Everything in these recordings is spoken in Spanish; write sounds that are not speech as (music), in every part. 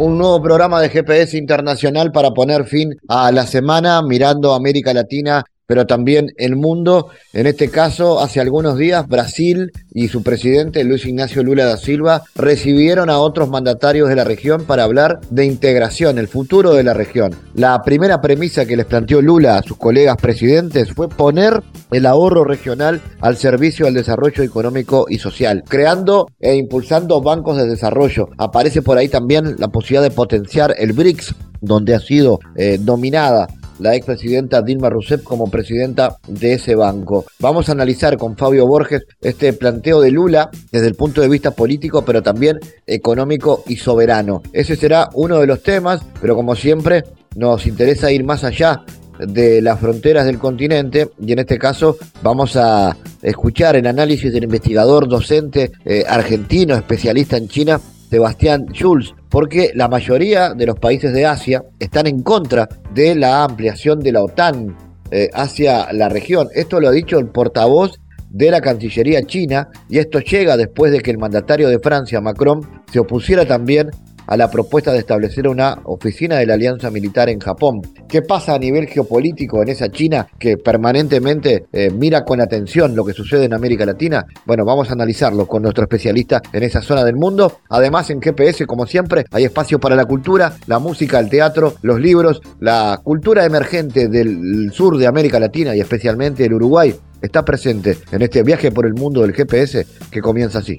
Un nuevo programa de GPS Internacional para poner fin a la semana mirando América Latina pero también el mundo. En este caso, hace algunos días, Brasil y su presidente Luis Ignacio Lula da Silva recibieron a otros mandatarios de la región para hablar de integración, el futuro de la región. La primera premisa que les planteó Lula a sus colegas presidentes fue poner el ahorro regional al servicio del desarrollo económico y social, creando e impulsando bancos de desarrollo. Aparece por ahí también la posibilidad de potenciar el BRICS, donde ha sido eh, dominada la expresidenta Dilma Rousseff como presidenta de ese banco. Vamos a analizar con Fabio Borges este planteo de Lula desde el punto de vista político, pero también económico y soberano. Ese será uno de los temas, pero como siempre nos interesa ir más allá de las fronteras del continente y en este caso vamos a escuchar el análisis del investigador docente eh, argentino especialista en China Sebastián Schulz, porque la mayoría de los países de Asia están en contra de la ampliación de la OTAN eh, hacia la región. Esto lo ha dicho el portavoz de la Cancillería china y esto llega después de que el mandatario de Francia, Macron, se opusiera también a la propuesta de establecer una oficina de la Alianza Militar en Japón. ¿Qué pasa a nivel geopolítico en esa China que permanentemente eh, mira con atención lo que sucede en América Latina? Bueno, vamos a analizarlo con nuestro especialista en esa zona del mundo. Además, en GPS, como siempre, hay espacio para la cultura, la música, el teatro, los libros, la cultura emergente del sur de América Latina y especialmente el Uruguay está presente en este viaje por el mundo del GPS que comienza así.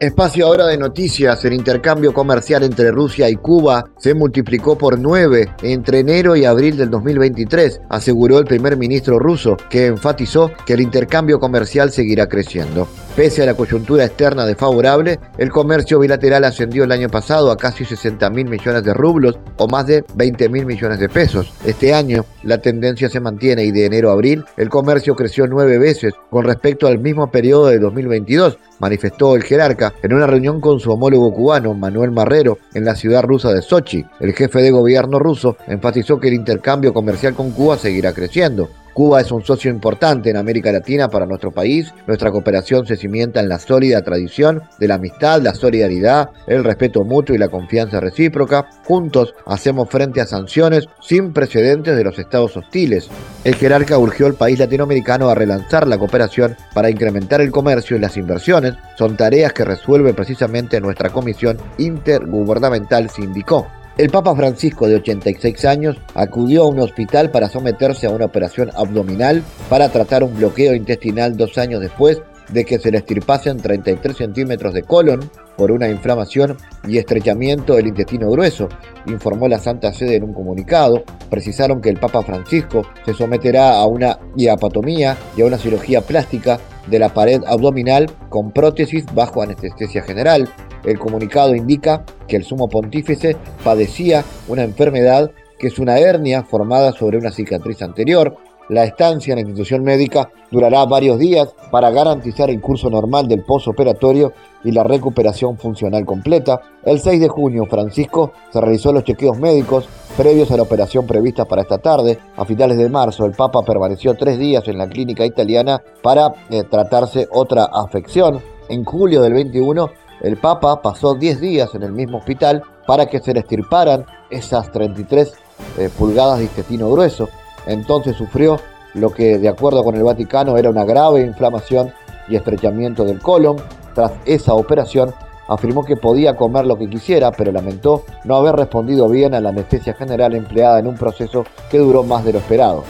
Espacio ahora de noticias. El intercambio comercial entre Rusia y Cuba se multiplicó por nueve entre enero y abril del 2023, aseguró el primer ministro ruso, que enfatizó que el intercambio comercial seguirá creciendo. Pese a la coyuntura externa desfavorable, el comercio bilateral ascendió el año pasado a casi 60 mil millones de rublos o más de 20 mil millones de pesos. Este año la tendencia se mantiene y de enero a abril el comercio creció nueve veces con respecto al mismo periodo de 2022, manifestó el jerarca en una reunión con su homólogo cubano, Manuel Marrero, en la ciudad rusa de Sochi. El jefe de gobierno ruso enfatizó que el intercambio comercial con Cuba seguirá creciendo. Cuba es un socio importante en América Latina para nuestro país. Nuestra cooperación se cimienta en la sólida tradición de la amistad, la solidaridad, el respeto mutuo y la confianza recíproca. Juntos hacemos frente a sanciones sin precedentes de los estados hostiles. El jerarca urgió al país latinoamericano a relanzar la cooperación para incrementar el comercio y las inversiones. Son tareas que resuelve precisamente nuestra Comisión Intergubernamental, se indicó. El Papa Francisco, de 86 años, acudió a un hospital para someterse a una operación abdominal para tratar un bloqueo intestinal dos años después de que se le estirpasen 33 centímetros de colon por una inflamación y estrechamiento del intestino grueso, informó la Santa Sede en un comunicado. Precisaron que el Papa Francisco se someterá a una diapatomía y a una cirugía plástica de la pared abdominal con prótesis bajo anestesia general. El comunicado indica que el sumo pontífice padecía una enfermedad que es una hernia formada sobre una cicatriz anterior, la estancia en la institución médica durará varios días para garantizar el curso normal del posoperatorio y la recuperación funcional completa. El 6 de junio, Francisco se realizó los chequeos médicos previos a la operación prevista para esta tarde. A finales de marzo, el Papa permaneció tres días en la clínica italiana para eh, tratarse otra afección. En julio del 21, el Papa pasó 10 días en el mismo hospital para que se le estirparan esas 33 eh, pulgadas de intestino grueso entonces sufrió lo que de acuerdo con el Vaticano era una grave inflamación y estrechamiento del colon. Tras esa operación afirmó que podía comer lo que quisiera, pero lamentó no haber respondido bien a la anestesia general empleada en un proceso que duró más de lo esperado.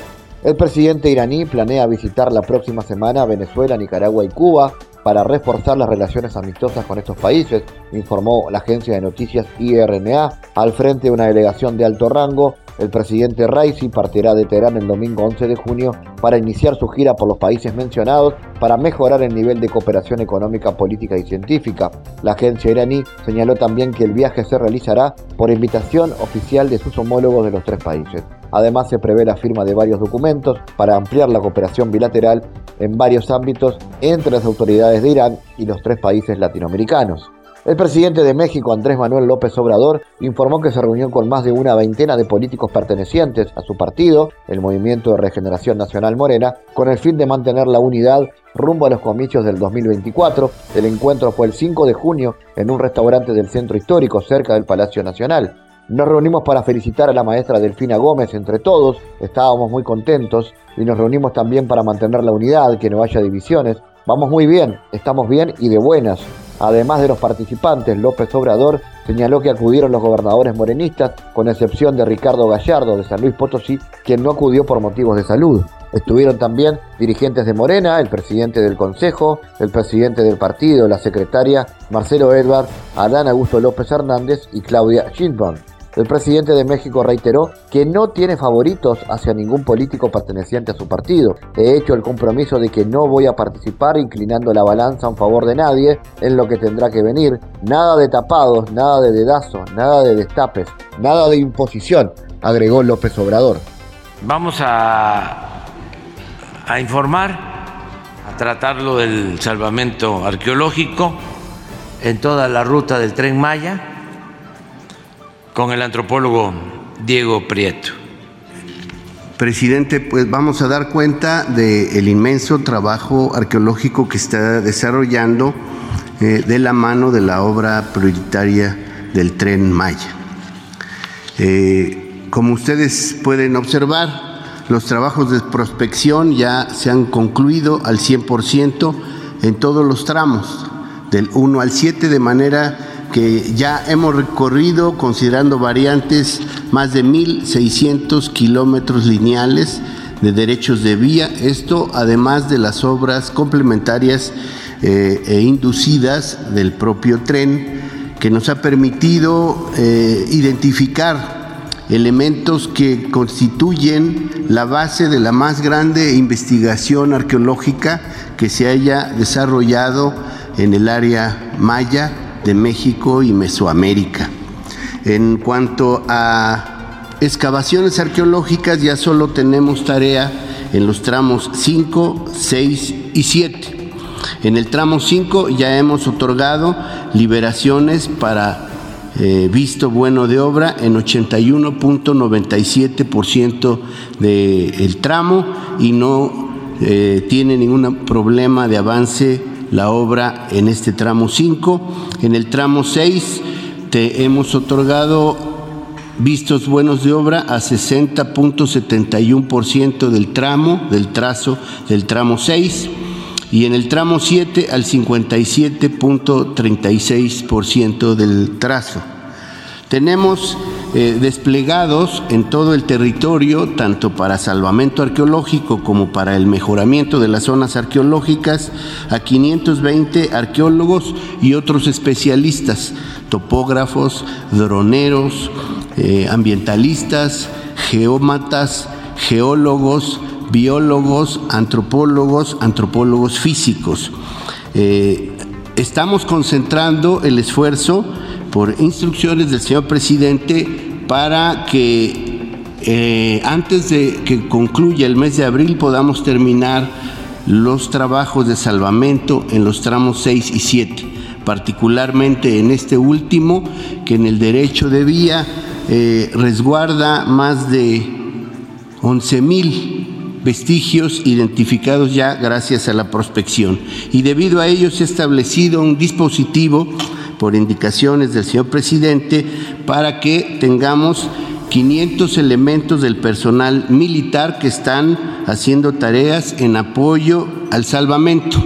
El presidente iraní planea visitar la próxima semana Venezuela, Nicaragua y Cuba. Para reforzar las relaciones amistosas con estos países, informó la agencia de noticias IRNA. Al frente de una delegación de alto rango, el presidente Raisi partirá de Teherán el domingo 11 de junio para iniciar su gira por los países mencionados para mejorar el nivel de cooperación económica, política y científica. La agencia iraní señaló también que el viaje se realizará por invitación oficial de sus homólogos de los tres países. Además, se prevé la firma de varios documentos para ampliar la cooperación bilateral en varios ámbitos entre las autoridades de Irán y los tres países latinoamericanos. El presidente de México, Andrés Manuel López Obrador, informó que se reunió con más de una veintena de políticos pertenecientes a su partido, el Movimiento de Regeneración Nacional Morena, con el fin de mantener la unidad rumbo a los comicios del 2024. El encuentro fue el 5 de junio en un restaurante del centro histórico cerca del Palacio Nacional. Nos reunimos para felicitar a la maestra Delfina Gómez entre todos, estábamos muy contentos y nos reunimos también para mantener la unidad, que no haya divisiones. Vamos muy bien, estamos bien y de buenas. Además de los participantes, López Obrador señaló que acudieron los gobernadores morenistas, con excepción de Ricardo Gallardo de San Luis Potosí, quien no acudió por motivos de salud. Estuvieron también dirigentes de Morena, el presidente del Consejo, el presidente del partido, la secretaria Marcelo Edward, Adán Augusto López Hernández y Claudia Sheinbaum. El presidente de México reiteró que no tiene favoritos hacia ningún político perteneciente a su partido. He hecho el compromiso de que no voy a participar inclinando la balanza en favor de nadie en lo que tendrá que venir. Nada de tapados, nada de dedazos, nada de destapes, nada de imposición, agregó López Obrador. Vamos a, a informar, a tratarlo del salvamento arqueológico en toda la ruta del tren Maya con el antropólogo Diego Prieto. Presidente, pues vamos a dar cuenta del inmenso trabajo arqueológico que está desarrollando eh, de la mano de la obra prioritaria del tren Maya. Eh, como ustedes pueden observar, los trabajos de prospección ya se han concluido al 100% en todos los tramos, del 1 al 7, de manera ya hemos recorrido, considerando variantes, más de 1.600 kilómetros lineales de derechos de vía, esto además de las obras complementarias eh, e inducidas del propio tren, que nos ha permitido eh, identificar elementos que constituyen la base de la más grande investigación arqueológica que se haya desarrollado en el área maya de México y Mesoamérica. En cuanto a excavaciones arqueológicas, ya solo tenemos tarea en los tramos 5, 6 y 7. En el tramo 5 ya hemos otorgado liberaciones para eh, visto bueno de obra en 81.97% del tramo y no eh, tiene ningún problema de avance la obra en este tramo 5. En el tramo 6 te hemos otorgado vistos buenos de obra a 60.71% del tramo, del trazo del tramo 6 y en el tramo 7 al 57.36% del trazo. Tenemos eh, desplegados en todo el territorio, tanto para salvamento arqueológico como para el mejoramiento de las zonas arqueológicas, a 520 arqueólogos y otros especialistas, topógrafos, droneros, eh, ambientalistas, geómatas, geólogos, biólogos, antropólogos, antropólogos físicos. Eh, estamos concentrando el esfuerzo por instrucciones del señor presidente para que eh, antes de que concluya el mes de abril podamos terminar los trabajos de salvamento en los tramos 6 y 7, particularmente en este último, que en el derecho de vía eh, resguarda más de 11 mil vestigios identificados ya gracias a la prospección. Y debido a ello se ha establecido un dispositivo por indicaciones del señor presidente para que tengamos 500 elementos del personal militar que están haciendo tareas en apoyo al salvamento,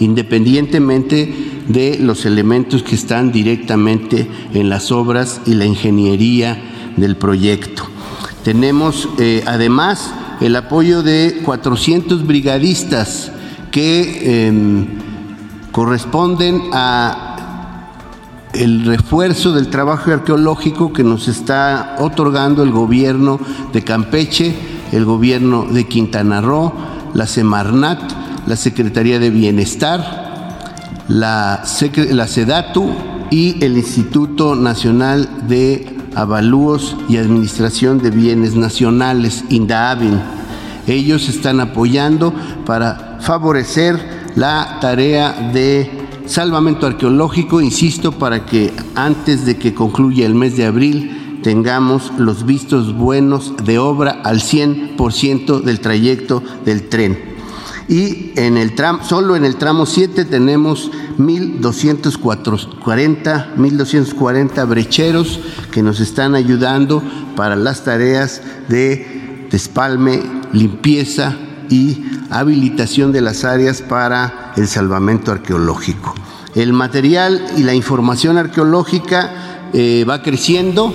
independientemente de los elementos que están directamente en las obras y la ingeniería del proyecto. Tenemos eh, además el apoyo de 400 brigadistas que em, corresponden a el refuerzo del trabajo arqueológico que nos está otorgando el gobierno de Campeche, el gobierno de Quintana Roo, la Semarnat, la Secretaría de Bienestar, la, la SEDATU y el Instituto Nacional de Avalúos y Administración de Bienes Nacionales, INDAAVIN. Ellos están apoyando para favorecer la tarea de salvamento arqueológico, insisto, para que antes de que concluya el mes de abril tengamos los vistos buenos de obra al 100% del trayecto del tren. Y en el tramo, solo en el tramo 7 tenemos 1.240, 1.240 brecheros que nos están ayudando para las tareas de despalme, limpieza y habilitación de las áreas para el salvamento arqueológico. El material y la información arqueológica eh, va creciendo.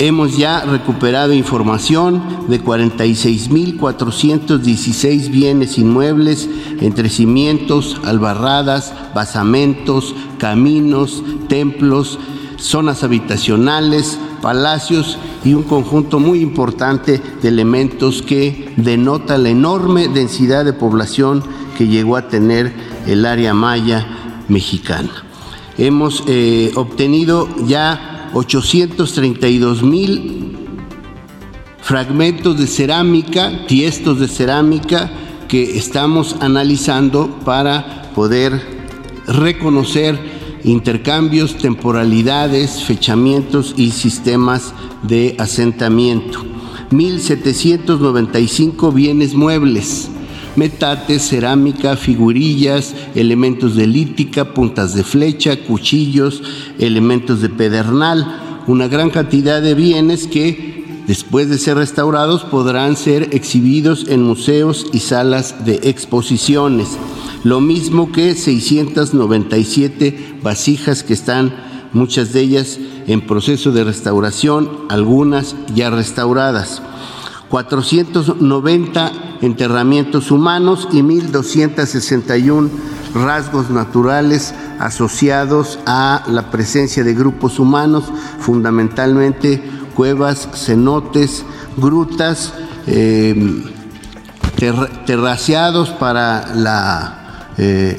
Hemos ya recuperado información de 46.416 bienes inmuebles entre cimientos, albarradas, basamentos, caminos, templos, zonas habitacionales, palacios y un conjunto muy importante de elementos que denota la enorme densidad de población que llegó a tener el área maya mexicana. Hemos eh, obtenido ya 832 mil fragmentos de cerámica, tiestos de cerámica que estamos analizando para poder reconocer intercambios, temporalidades, fechamientos y sistemas de asentamiento. 1.795 bienes muebles, metates, cerámica, figurillas, elementos de lítica, puntas de flecha, cuchillos, elementos de pedernal, una gran cantidad de bienes que después de ser restaurados podrán ser exhibidos en museos y salas de exposiciones. Lo mismo que 697 vasijas que están, muchas de ellas en proceso de restauración, algunas ya restauradas. 490 enterramientos humanos y 1.261 rasgos naturales asociados a la presencia de grupos humanos, fundamentalmente cuevas, cenotes, grutas, eh, para la eh,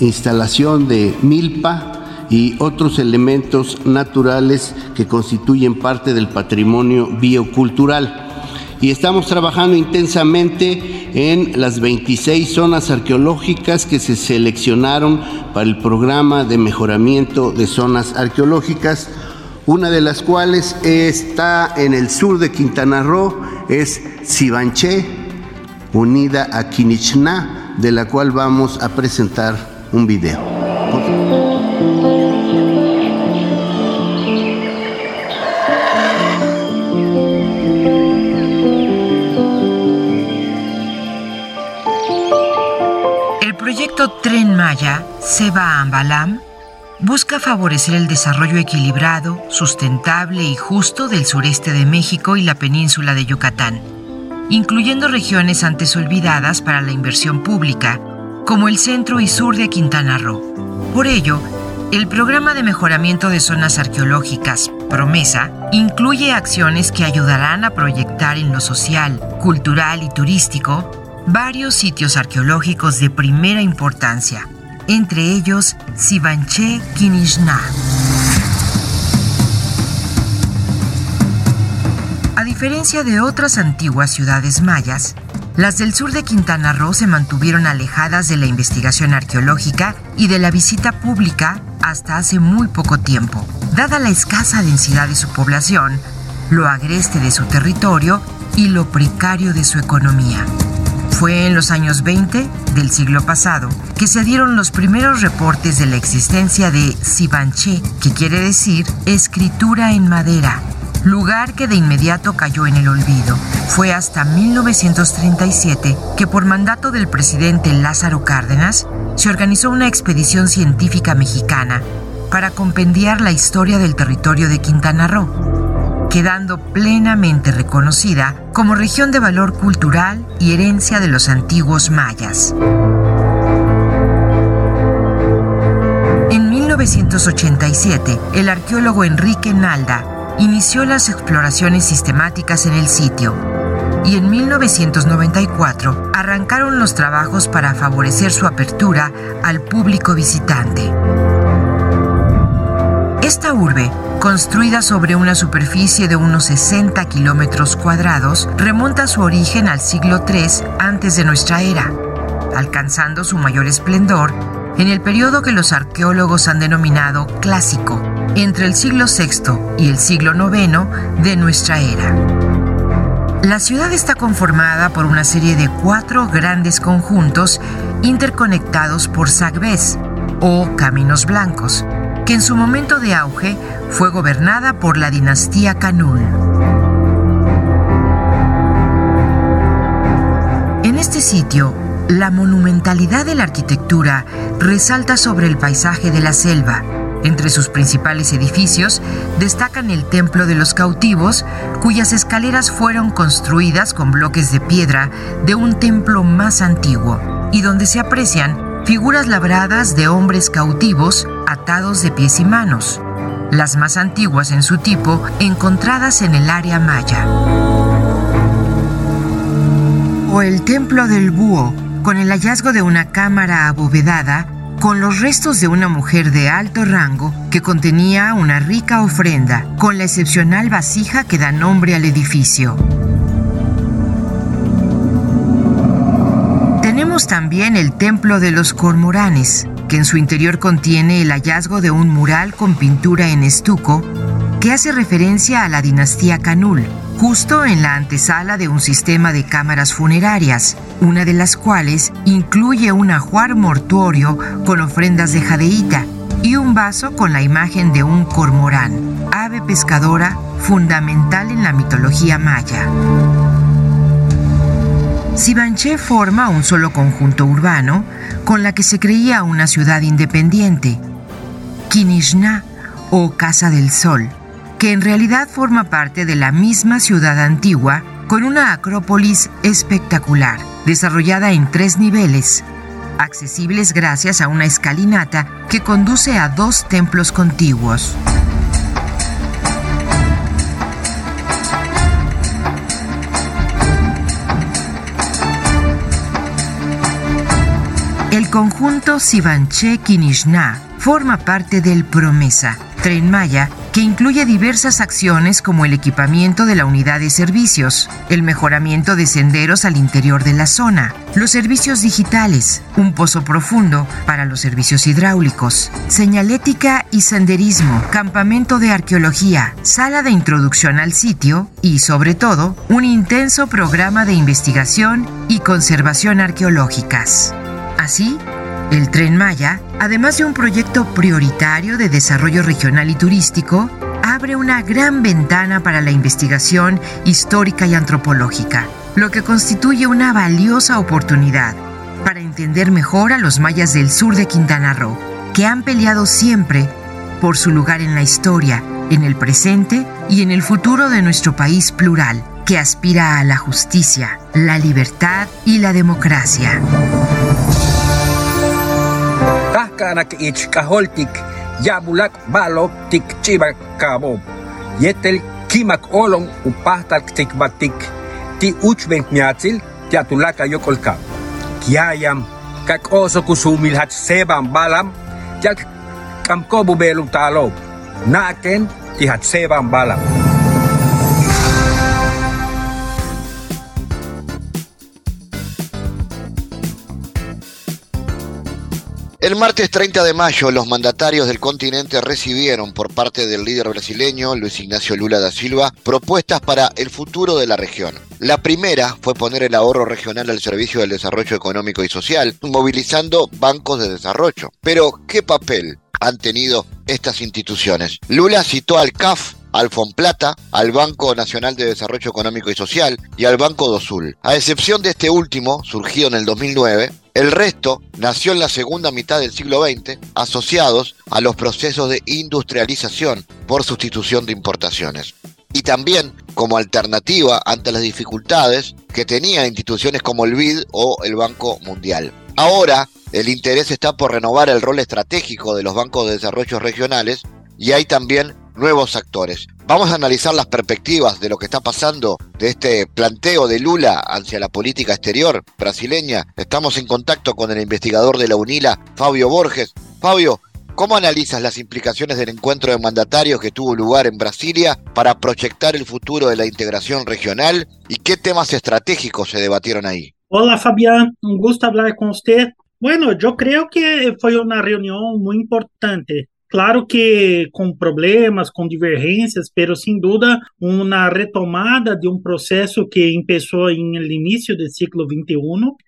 instalación de milpa y otros elementos naturales que constituyen parte del patrimonio biocultural y estamos trabajando intensamente en las 26 zonas arqueológicas que se seleccionaron para el programa de mejoramiento de zonas arqueológicas, una de las cuales está en el sur de Quintana Roo, es Sibanché, unida a Quinichná, de la cual vamos a presentar un video. Tren Maya, Seba Ambalam, busca favorecer el desarrollo equilibrado, sustentable y justo del sureste de México y la península de Yucatán, incluyendo regiones antes olvidadas para la inversión pública, como el centro y sur de Quintana Roo. Por ello, el programa de mejoramiento de zonas arqueológicas, Promesa, incluye acciones que ayudarán a proyectar en lo social, cultural y turístico varios sitios arqueológicos de primera importancia, entre ellos Sibanché Kinishna. A diferencia de otras antiguas ciudades mayas, las del sur de Quintana Roo se mantuvieron alejadas de la investigación arqueológica y de la visita pública hasta hace muy poco tiempo, dada la escasa densidad de su población, lo agreste de su territorio y lo precario de su economía. Fue en los años 20 del siglo pasado que se dieron los primeros reportes de la existencia de Sibanché, que quiere decir escritura en madera, lugar que de inmediato cayó en el olvido. Fue hasta 1937 que por mandato del presidente Lázaro Cárdenas se organizó una expedición científica mexicana para compendiar la historia del territorio de Quintana Roo quedando plenamente reconocida como región de valor cultural y herencia de los antiguos mayas. 1987, el arqueólogo Enrique Nalda inició las exploraciones sistemáticas en el sitio y en 1994 arrancaron los trabajos para favorecer su apertura al público visitante. Esta urbe, construida sobre una superficie de unos 60 kilómetros cuadrados, remonta su origen al siglo III antes de nuestra era, alcanzando su mayor esplendor en el periodo que los arqueólogos han denominado clásico, entre el siglo VI y el siglo IX de nuestra era. La ciudad está conformada por una serie de cuatro grandes conjuntos interconectados por sagbés o caminos blancos, que en su momento de auge fue gobernada por la dinastía Canul. En este sitio, la monumentalidad de la arquitectura resalta sobre el paisaje de la selva. Entre sus principales edificios destacan el Templo de los Cautivos, cuyas escaleras fueron construidas con bloques de piedra de un templo más antiguo, y donde se aprecian figuras labradas de hombres cautivos atados de pies y manos, las más antiguas en su tipo encontradas en el área maya. O el Templo del Búho, con el hallazgo de una cámara abovedada con los restos de una mujer de alto rango que contenía una rica ofrenda, con la excepcional vasija que da nombre al edificio. Tenemos también el Templo de los Cormoranes, que en su interior contiene el hallazgo de un mural con pintura en estuco que hace referencia a la dinastía Canul, justo en la antesala de un sistema de cámaras funerarias, una de las cuales incluye un ajuar mortuorio con ofrendas de jadeíta y un vaso con la imagen de un cormorán, ave pescadora fundamental en la mitología maya. Sibanché forma un solo conjunto urbano con la que se creía una ciudad independiente, Kinishna o Casa del Sol, que en realidad forma parte de la misma ciudad antigua con una acrópolis espectacular, desarrollada en tres niveles, accesibles gracias a una escalinata que conduce a dos templos contiguos. Conjunto Sivanché-Kinishna forma parte del Promesa, Tren Maya, que incluye diversas acciones como el equipamiento de la unidad de servicios, el mejoramiento de senderos al interior de la zona, los servicios digitales, un pozo profundo para los servicios hidráulicos, señalética y senderismo, campamento de arqueología, sala de introducción al sitio y, sobre todo, un intenso programa de investigación y conservación arqueológicas. Así, el tren Maya, además de un proyecto prioritario de desarrollo regional y turístico, abre una gran ventana para la investigación histórica y antropológica, lo que constituye una valiosa oportunidad para entender mejor a los mayas del sur de Quintana Roo, que han peleado siempre por su lugar en la historia, en el presente y en el futuro de nuestro país plural, que aspira a la justicia, la libertad y la democracia. Kahkanak ich yabulak balok tik chibak kabo. Yetel kimak olong upahtak tik batik ti uchvenk miatsil tiatulaka yokolka. Kiayam kak oso kusumil hat sebam balam jak kamko belum talo. Naken ti hat sebam balam. El martes 30 de mayo, los mandatarios del continente recibieron por parte del líder brasileño Luis Ignacio Lula da Silva propuestas para el futuro de la región. La primera fue poner el ahorro regional al servicio del desarrollo económico y social, movilizando bancos de desarrollo. Pero, ¿qué papel han tenido estas instituciones? Lula citó al CAF al Fonplata, al Banco Nacional de Desarrollo Económico y Social y al Banco do Sul. A excepción de este último, surgido en el 2009, el resto nació en la segunda mitad del siglo XX, asociados a los procesos de industrialización por sustitución de importaciones. Y también como alternativa ante las dificultades que tenían instituciones como el BID o el Banco Mundial. Ahora, el interés está por renovar el rol estratégico de los bancos de desarrollo regionales y hay también nuevos actores. Vamos a analizar las perspectivas de lo que está pasando de este planteo de Lula hacia la política exterior brasileña. Estamos en contacto con el investigador de la UNILA, Fabio Borges. Fabio, ¿cómo analizas las implicaciones del encuentro de mandatarios que tuvo lugar en Brasilia para proyectar el futuro de la integración regional y qué temas estratégicos se debatieron ahí? Hola Fabián, un gusto hablar con usted. Bueno, yo creo que fue una reunión muy importante Claro que com problemas, com divergências, pero sem dúvida uma retomada de um processo que começou em início do século XXI,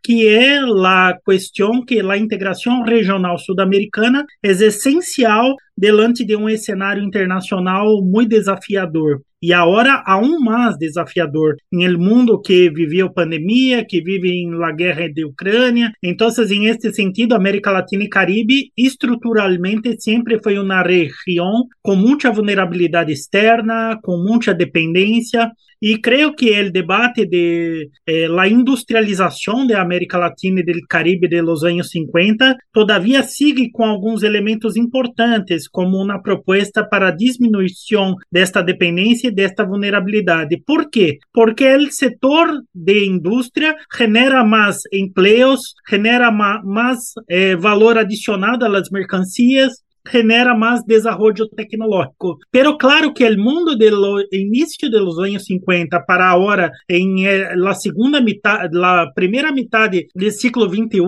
que é a questão que a integração regional sul-americana é essencial delante de um cenário internacional muito desafiador. E agora aún mais desafiador el mundo que viveu pandemia, que vive em la guerra de Ucrânia. Então, em este sentido, América Latina e Caribe estruturalmente sempre foi uma região com muita vulnerabilidade externa, com muita dependência Y creo que el debate de eh, la industrialización de América Latina y del Caribe de los años 50 todavía sigue con algunos elementos importantes, como una propuesta para disminución de esta dependencia y de esta vulnerabilidad. ¿Por qué? Porque el sector de industria genera más empleos, genera más, más eh, valor adicionado a las mercancías, genera más desarrollo tecnológico. Pero claro que el mundo del inicio de los años 50 para ahora, en la segunda mitad, la primera mitad del siglo XXI,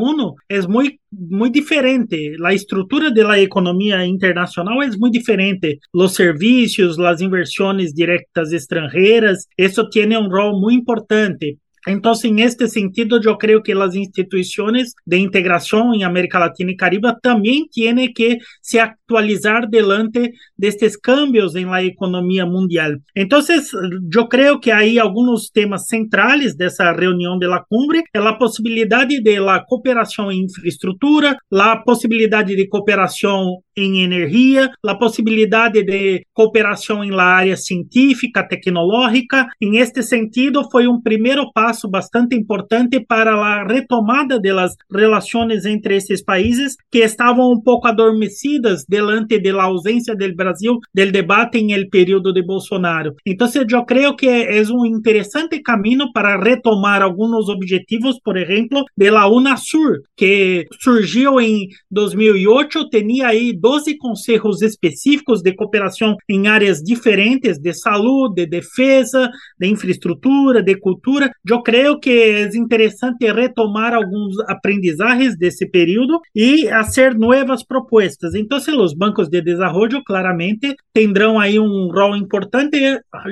es muy muy diferente. La estructura de la economía internacional es muy diferente. Los servicios, las inversiones directas extranjeras, eso tiene un rol muy importante. Entonces, en este sentido, yo creo que las instituciones de integración en América Latina y Caribe también tienen que se actualizar delante de estos cambios en la economía mundial. Entonces, yo creo que hay algunos temas centrales de esa reunión de la cumbre, es la posibilidad de la cooperación en infraestructura, la posibilidad de cooperación en energía, la posibilidad de cooperación en la área científica, tecnológica. En este sentido, fue un primer paso passo bastante importante para a retomada das relações entre esses países que estavam um pouco adormecidas delante da ausência do Brasil del debate em el período de Bolsonaro. Então, eu creio que é um interessante caminho para retomar alguns objetivos, por exemplo, de la UNASUR, que surgiu em 2008, tinha aí 12 conselhos específicos de cooperação em áreas diferentes de saúde, de defesa, de infraestrutura, de cultura. Eu creio que é interessante retomar alguns aprendizajes desse período e fazer novas propostas. Então, os bancos de desenvolvimento claramente terão aí um rol importante,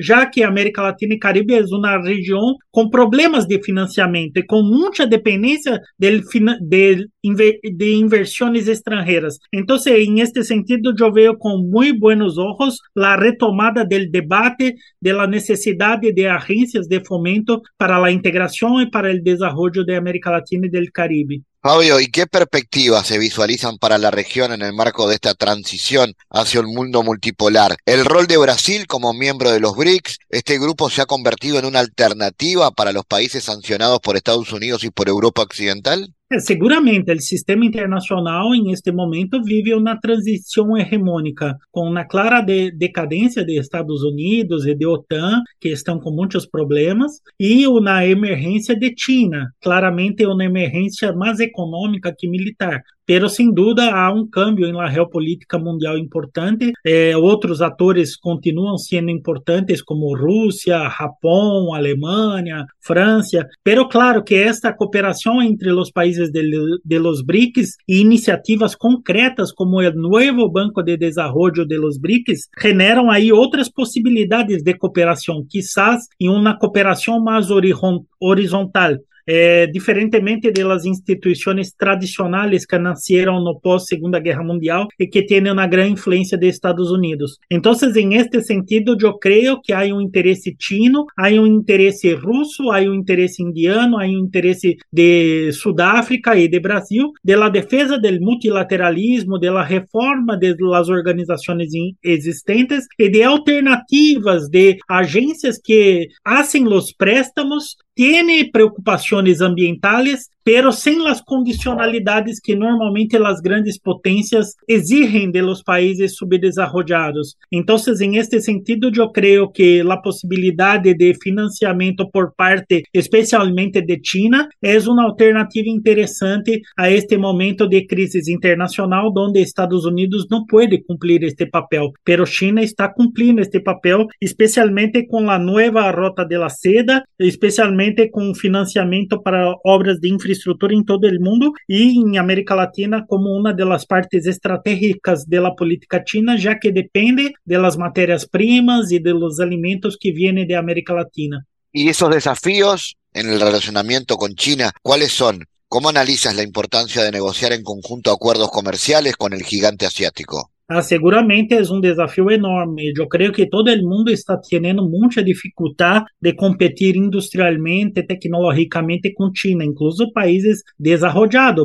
já que a América Latina e Caribe é uma região com problemas de financiamento e com muita dependência de, de, de inversões estrangeiras. Então, em este sentido, eu vejo com muito buenos ojos a retomada do debate de la necessidade de agências de fomento para a integración y para el desarrollo de América Latina y del Caribe. Fabio, ¿y qué perspectivas se visualizan para la región en el marco de esta transición hacia un mundo multipolar? El rol de Brasil como miembro de los BRICS, este grupo se ha convertido en una alternativa para los países sancionados por Estados Unidos y por Europa Occidental? É, seguramente, o sistema internacional, em este momento, vive uma transição hegemônica, com uma clara de decadência de Estados Unidos e de OTAN, que estão com muitos problemas, e uma emergência de China, claramente uma emergência mais econômica que militar. Pero sem dúvida há um câmbio na geopolítica mundial importante. É, outros atores continuam sendo importantes, como Rússia, Japão, Alemanha, França. Pero claro que esta cooperação entre os países de, de los BRICS e iniciativas concretas como o novo Banco de Desenvolvimento de los BRICS generam aí outras possibilidades de cooperação, quizás em uma cooperação mais horizontal é, diferentemente das instituições tradicionais que nasceram no pós-Segunda Guerra Mundial e que têm uma grande influência dos Estados Unidos. Então, em este sentido, eu creio que há um interesse chino, há um interesse russo, há um interesse indiano, há um interesse de Sudáfrica e de Brasil, da de defesa do multilateralismo, da reforma das organizações existentes e de alternativas de agências que fazem os préstamos tiene preocupaciones ambientales pero sem as condicionalidades que normalmente as grandes potências exigem de países subdesarrollados. Então, em este sentido, eu creio que a possibilidade de financiamento por parte, especialmente de China, é uma alternativa interessante a este momento de crise internacional, onde Estados Unidos não pode cumprir este papel, pero China está cumprindo este papel, especialmente com a nova rota de la seda, especialmente com financiamento para obras de infraestrutura em todo o mundo e em América Latina como uma das partes estratégicas da política china, já que depende das matérias-primas e dos alimentos que vêm da América Latina. E esses desafios no relacionamento com China, quais são? Como analisas a importância de negociar em conjunto acordos comerciais com o gigante asiático? Ah, seguramente é um desafio enorme. Eu creio que todo mundo está tendo muita dificuldade de competir industrialmente, tecnologicamente com China, incluso países desenvolvidos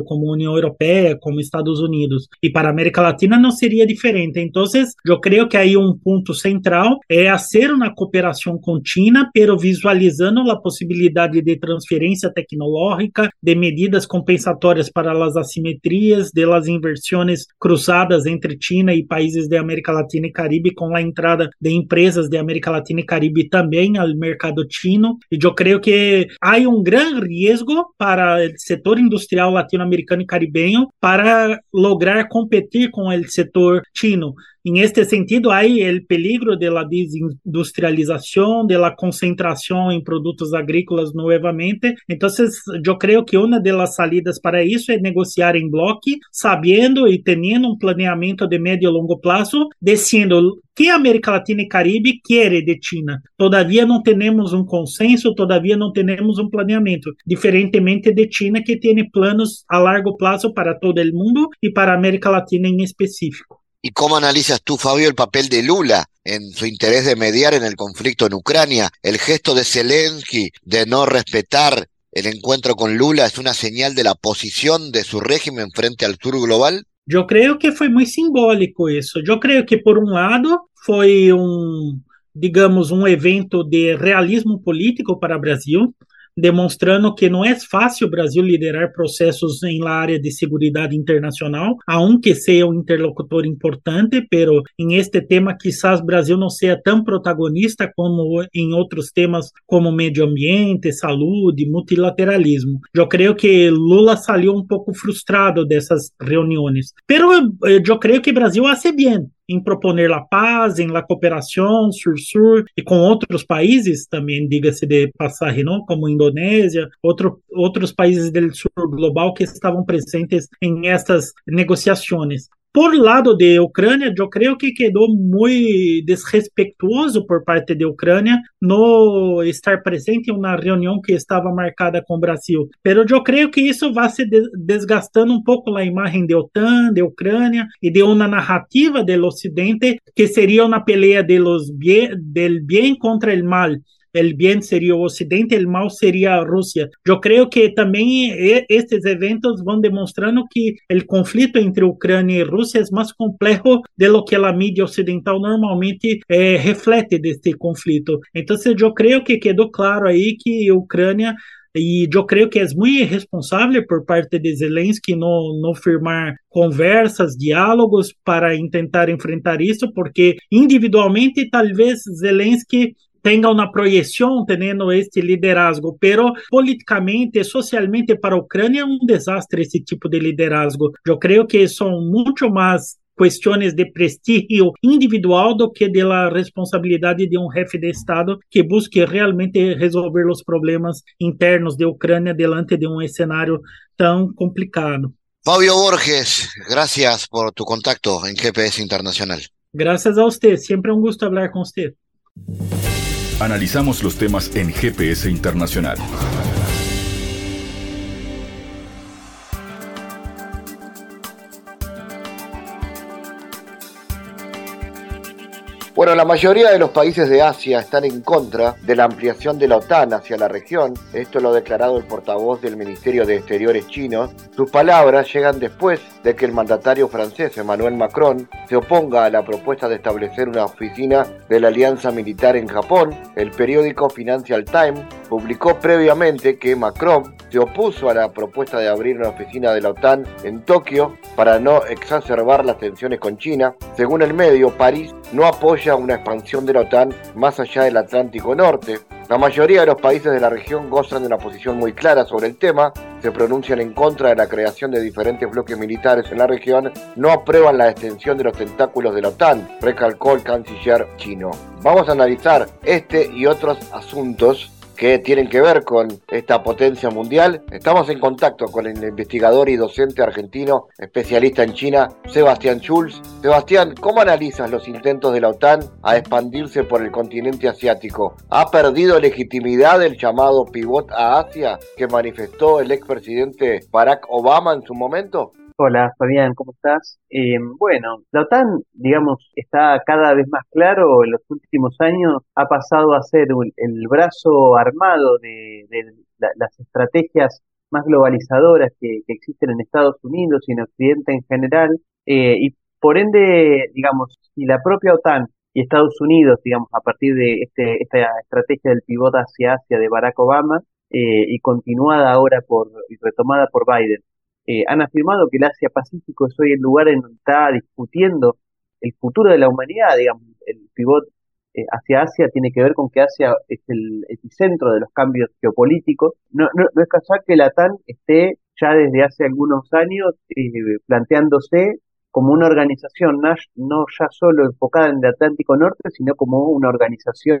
como União Europeia, como Estados Unidos. E para a América Latina não seria diferente. Então, eu creio que aí um ponto central é fazer uma cooperação com China, pero visualizando a possibilidade de transferência tecnológica, de medidas compensatórias para as assimetrias, de las inversões cruzadas entre China e países de América Latina e Caribe, com a entrada de empresas de América Latina e Caribe também ao mercado chino. E eu creio que há um grande risco para o setor industrial latino-americano e caribenho para lograr competir com o setor chino. En este sentido, hay el peligro de la desindustrialización, de la concentración en productos agrícolas nuevamente. Entonces, yo creo que una de las salidas para eso es negociar en bloque, sabiendo y teniendo un planeamiento de medio y largo plazo, diciendo que América Latina y Caribe quiere de China. Todavía no tenemos un consenso, todavía no tenemos un planeamiento, diferentemente de China que tiene planos a largo plazo para todo el mundo y para América Latina en específico. ¿Y cómo analizas tú, Fabio, el papel de Lula en su interés de mediar en el conflicto en Ucrania? ¿El gesto de Zelensky de no respetar el encuentro con Lula es una señal de la posición de su régimen frente al sur global? Yo creo que fue muy simbólico eso. Yo creo que por un lado fue un, digamos, un evento de realismo político para Brasil, demonstrando que não é fácil o Brasil liderar processos em la área de segurança internacional, aunque seja um interlocutor importante, pero em este tema quizás Brasil não seja tão protagonista como em outros temas como meio ambiente, saúde, multilateralismo. Eu creio que Lula saiu um pouco frustrado dessas reuniões, pero eu creio que Brasil hace bem em proponer la paz, em la cooperação sur-sur e com outros países também, diga-se de passagem, não? como Indonésia, outro, outros países do sul global que estavam presentes em estas negociações. Por lado de Ucrânia, eu creio que quedou muito desrespeituoso por parte de Ucrânia no estar presente em uma reunião que estava marcada com o Brasil. Pero eu creio que isso vai se desgastando um pouco a imagem de OTAN, de Ucrânia e de uma narrativa do Ocidente que seria uma peleia de los bien, del bien contra el mal el bien sería Occidente, el mal sería Rusia. Yo creo que también estos eventos van demostrando que el conflicto entre Ucrania y Rusia es más complejo de lo que la media occidental normalmente eh, reflete de este conflicto. Entonces yo creo que quedó claro ahí que Ucrania e eu creio que é muito irresponsável por parte de Zelensky não, não firmar conversas, diálogos para tentar enfrentar isso, porque individualmente talvez Zelensky tenga una proyección teniendo este liderazgo, pero políticamente, socialmente para Ucrania es un desastre ese tipo de liderazgo. Yo creo que son mucho más questões de prestígio individual do que de la responsabilidade de um jefe de Estado que busque realmente resolver os problemas internos de Ucrânia delante de um cenário tão complicado. Fabio Borges, gracias por tu contacto en GPS Internacional. Gracias a usted, siempre un gusto hablar con usted. Analizamos los temas en GPS Internacional. Bueno, la mayoría de los países de Asia están en contra de la ampliación de la OTAN hacia la región. Esto lo ha declarado el portavoz del Ministerio de Exteriores chino. Sus palabras llegan después de que el mandatario francés Emmanuel Macron se oponga a la propuesta de establecer una oficina de la alianza militar en Japón. El periódico Financial Times publicó previamente que Macron se opuso a la propuesta de abrir una oficina de la OTAN en Tokio para no exacerbar las tensiones con China. Según el medio, París no apoya una expansión de la OTAN más allá del Atlántico Norte. La mayoría de los países de la región gozan de una posición muy clara sobre el tema, se pronuncian en contra de la creación de diferentes bloques militares en la región, no aprueban la extensión de los tentáculos de la OTAN, recalcó el canciller chino. Vamos a analizar este y otros asuntos que tienen que ver con esta potencia mundial. Estamos en contacto con el investigador y docente argentino especialista en China, Sebastián Schulz. Sebastián, ¿cómo analizas los intentos de la OTAN a expandirse por el continente asiático? ¿Ha perdido legitimidad el llamado pivot a Asia que manifestó el expresidente Barack Obama en su momento? Hola Fabián, ¿cómo estás? Eh, bueno, la OTAN, digamos, está cada vez más claro, en los últimos años ha pasado a ser el brazo armado de, las estrategias más globalizadoras que, existen en Estados Unidos y en Occidente en general, eh, y por ende, digamos, si la propia OTAN y Estados Unidos, digamos, a partir de este, esta estrategia del pivote hacia Asia de Barack Obama, eh, y continuada ahora por, y retomada por Biden, eh, han afirmado que el Asia-Pacífico es hoy el lugar en donde está discutiendo el futuro de la humanidad, digamos, el pivot eh, hacia Asia tiene que ver con que Asia es el epicentro de los cambios geopolíticos. No, no, es casual que la TAN esté ya desde hace algunos años eh, planteándose como una organización no, ya solo enfocada en el Atlántico Norte, sino como una organización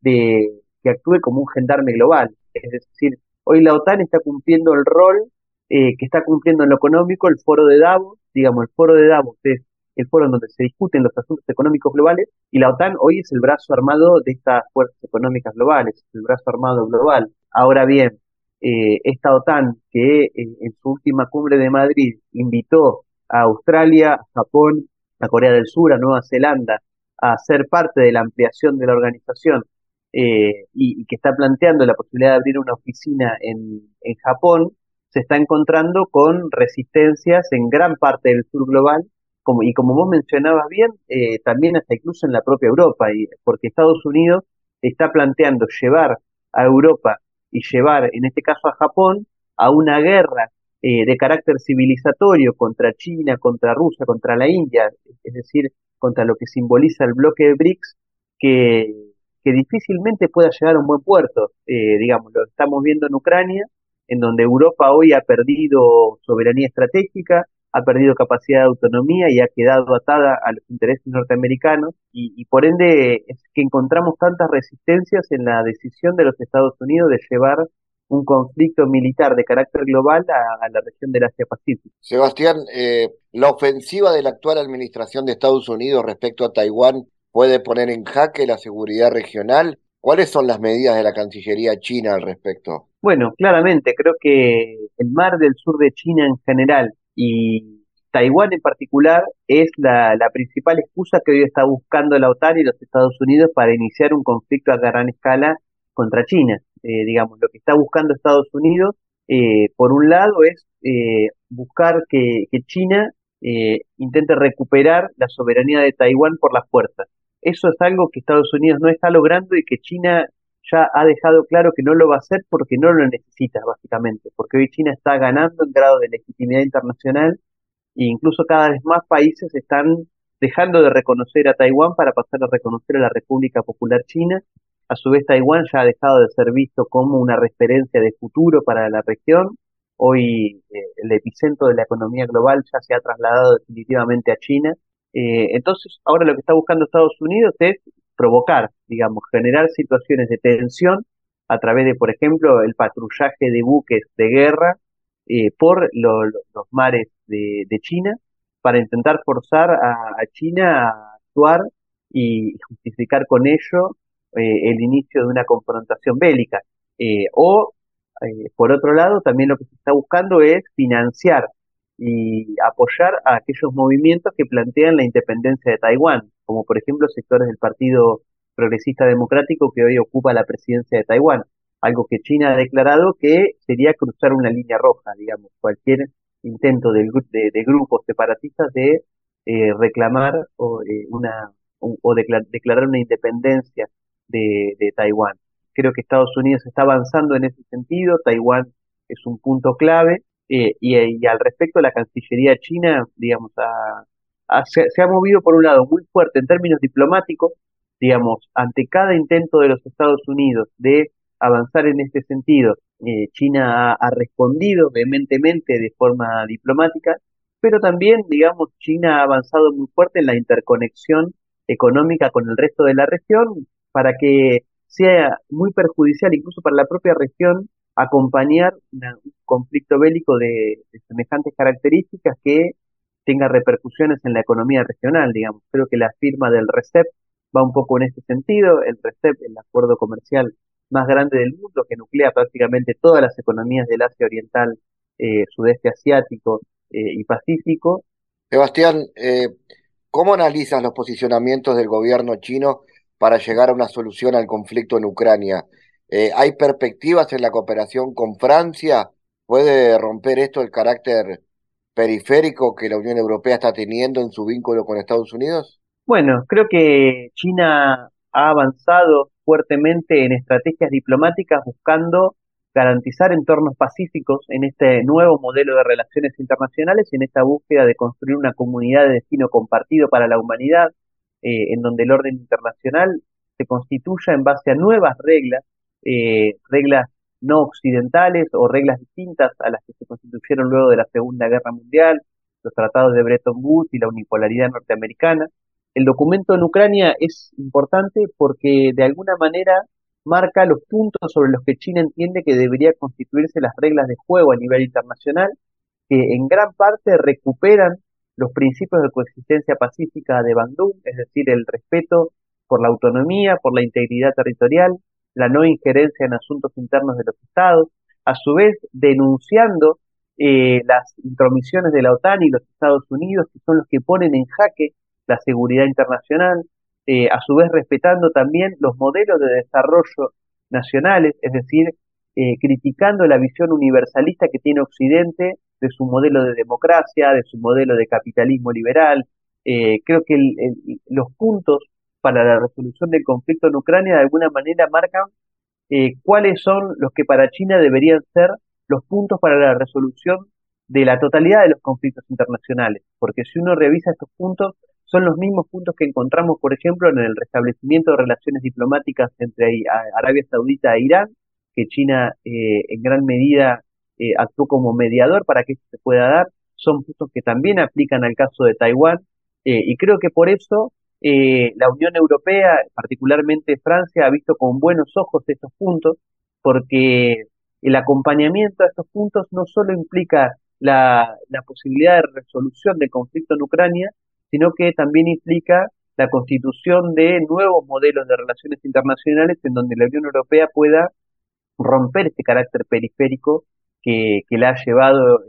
de, que actúe como un gendarme global. Es decir, hoy la OTAN está cumpliendo el rol eh, que está cumpliendo en lo económico el foro de Davos, digamos, el foro de Davos es el foro en donde se discuten los asuntos económicos globales y la OTAN hoy es el brazo armado de estas fuerzas económicas globales, el brazo armado global. Ahora bien, eh, esta OTAN que eh, en su última cumbre de Madrid invitó a Australia, Japón, a Corea del Sur, a Nueva Zelanda a ser parte de la ampliación de la organización y, y, que está planteando la posibilidad de abrir una oficina en Japón, se está encontrando con resistencias en gran parte del sur global, como, y como vos mencionabas bien, eh, también hasta incluso en la propia Europa, y, porque Estados Unidos está planteando llevar a Europa y llevar, en este caso a Japón, a una guerra eh, de carácter civilizatorio contra China, contra Rusia, contra la India, es decir, contra lo que simboliza el bloque de BRICS, que, que difícilmente pueda llegar a un buen puerto. Eh, digamos, lo estamos viendo en Ucrania, en donde Europa hoy ha perdido soberanía estratégica, ha perdido capacidad de autonomía y ha quedado atada a los intereses norteamericanos y, por ende es que encontramos tantas resistencias en la decisión de los Estados Unidos de llevar un conflicto militar de carácter global a, la región del Asia-Pacífico. Sebastián, eh, la ofensiva de la actual administración de Estados Unidos respecto a Taiwán puede poner en jaque la seguridad regional. ¿Cuáles son las medidas de la Cancillería china al respecto? Bueno, claramente, creo que el mar del sur de China en general y Taiwán en particular es la, principal excusa que hoy está buscando la OTAN y los Estados Unidos para iniciar un conflicto a gran escala contra China. Eh, digamos, lo que está buscando Estados Unidos, eh, por un lado, es eh, buscar que, que China intente recuperar la soberanía de Taiwán por las fuerzas. Eso es algo que Estados Unidos no está logrando y que China ya ha dejado claro que no lo va a hacer porque no lo necesita, básicamente, porque hoy China está ganando en grado de legitimidad internacional e incluso cada vez más países están dejando de reconocer a Taiwán para pasar a reconocer a la República Popular China. A su vez, Taiwán ya ha dejado de ser visto como una referencia de futuro para la región. Hoy eh, el epicentro de la economía global ya se ha trasladado definitivamente a China. Eh, entonces, ahora lo que está buscando Estados Unidos es provocar, digamos, generar situaciones de tensión a través de, por ejemplo, el patrullaje de buques de guerra eh, por los mares de, China para intentar forzar a, China a actuar y justificar con ello eh, el inicio de una confrontación bélica. Eh, o, por otro lado, también lo que se está buscando es financiar y apoyar a aquellos movimientos que plantean la independencia de Taiwán, como por ejemplo sectores del Partido Progresista Democrático que hoy ocupa la presidencia de Taiwán, algo que China ha declarado que sería cruzar una línea roja, digamos, cualquier intento de, grupos separatistas de eh, reclamar o, eh, una, o declarar una independencia de, Taiwán. creo que Estados Unidos está avanzando en ese sentido, Taiwán es un punto clave, eh, y, al respecto la Cancillería china, digamos, se, ha movido por un lado muy fuerte en términos diplomáticos, digamos, ante cada intento de los Estados Unidos de avanzar en este sentido, eh, China ha, respondido vehementemente de forma diplomática, pero también, digamos, China ha avanzado muy fuerte en la interconexión económica con el resto de la región para que sea muy perjudicial incluso para la propia región acompañar un conflicto bélico de, semejantes características que tenga repercusiones en la economía regional, digamos. Creo que la firma del RECEP va un poco en este sentido. El RECEP, el acuerdo comercial más grande del mundo, que nuclea prácticamente todas las economías del Asia Oriental, eh, Sudeste Asiático eh, y Pacífico. Sebastián, eh, ¿cómo analizas los posicionamientos del gobierno chino para llegar a una solución al conflicto en Ucrania? Eh, ¿Hay perspectivas en la cooperación con Francia? ¿Puede romper esto el carácter periférico que la Unión Europea está teniendo en su vínculo con Estados Unidos? Bueno, creo que China ha avanzado fuertemente en estrategias diplomáticas buscando garantizar entornos pacíficos en este nuevo modelo de relaciones internacionales y en esta búsqueda de construir una comunidad de destino compartido para la humanidad, eh, en donde el orden internacional se constituya en base a nuevas reglas eh, reglas no occidentales o reglas distintas a las que se constituyeron luego de la Segunda Guerra Mundial, los tratados de Bretton Woods y la unipolaridad norteamericana. El documento en Ucrania es importante porque de alguna manera marca los puntos sobre los que China entiende que debería constituirse las reglas de juego a nivel internacional, que en gran parte recuperan los principios de coexistencia pacífica de Bandung, es decir, el respeto por la autonomía, por la integridad territorial, la no injerencia en asuntos internos de los estados, a su vez denunciando eh, las intromisiones de la OTAN y los Estados Unidos, que son los que ponen en jaque la seguridad internacional, eh, a su vez respetando también los modelos de desarrollo nacionales, es decir, eh, criticando la visión universalista que tiene Occidente de su modelo de democracia, de su modelo de capitalismo liberal. creo que los puntos para la resolución del conflicto en Ucrania de alguna manera marcan eh, cuáles son los que para China deberían ser los puntos para la resolución de la totalidad de los conflictos internacionales, porque si uno revisa estos puntos, son los mismos puntos que encontramos, por ejemplo, en el restablecimiento de relaciones diplomáticas entre Arabia Saudita e Irán, que China eh, en gran medida eh, actuó como mediador para que esto se pueda dar, son puntos que también aplican al caso de Taiwán, y creo que por eso eh, la Unión Europea, particularmente Francia, ha visto con buenos ojos estos puntos, porque el acompañamiento a estos puntos no solo implica la, posibilidad de resolución del conflicto en Ucrania, sino que también implica la constitución de nuevos modelos de relaciones internacionales en donde la Unión Europea pueda romper este carácter periférico que, que la ha llevado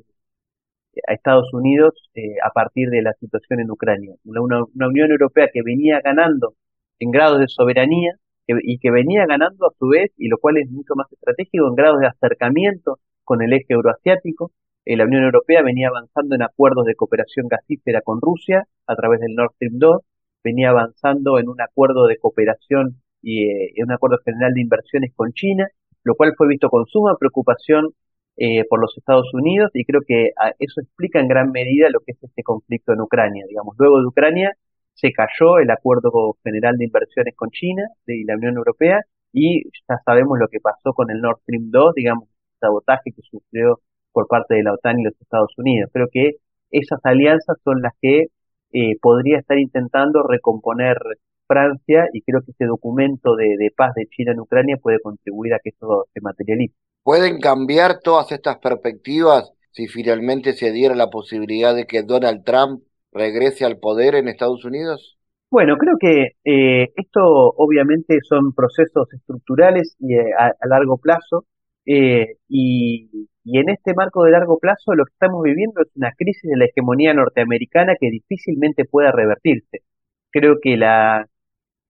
a Estados Unidos eh, a partir de la situación en Ucrania. Una, Unión Europea que venía ganando en grados de soberanía y que venía ganando a su vez, y lo cual es mucho más estratégico, en grados de acercamiento con el eje euroasiático. Eh, la Unión Europea venía avanzando en acuerdos de cooperación gasífera con Rusia a través del Nord Stream 2, venía avanzando en un acuerdo de cooperación y en eh, un acuerdo general de inversiones con China, lo cual fue visto con suma preocupación eh, por los Estados Unidos y creo que ah, eso explica en gran medida lo que es este conflicto en Ucrania. Digamos, luego de Ucrania se cayó el acuerdo general de inversiones con China y la Unión Europea y ya sabemos lo que pasó con el Nord Stream 2, digamos, el sabotaje que sufrió por parte de la OTAN y los Estados Unidos. Creo que esas alianzas son las que eh, podría estar intentando recomponer Francia y creo que este documento de, de paz de China en Ucrania puede contribuir a que eso se materialice. ¿Pueden cambiar todas estas perspectivas si finalmente se diera la posibilidad de que Donald Trump regrese al poder en Estados Unidos? Bueno, creo que eh, esto obviamente son procesos estructurales y eh, a, largo plazo eh, y, en este marco de largo plazo lo que estamos viviendo es una crisis de la hegemonía norteamericana que difícilmente pueda revertirse. Creo que la,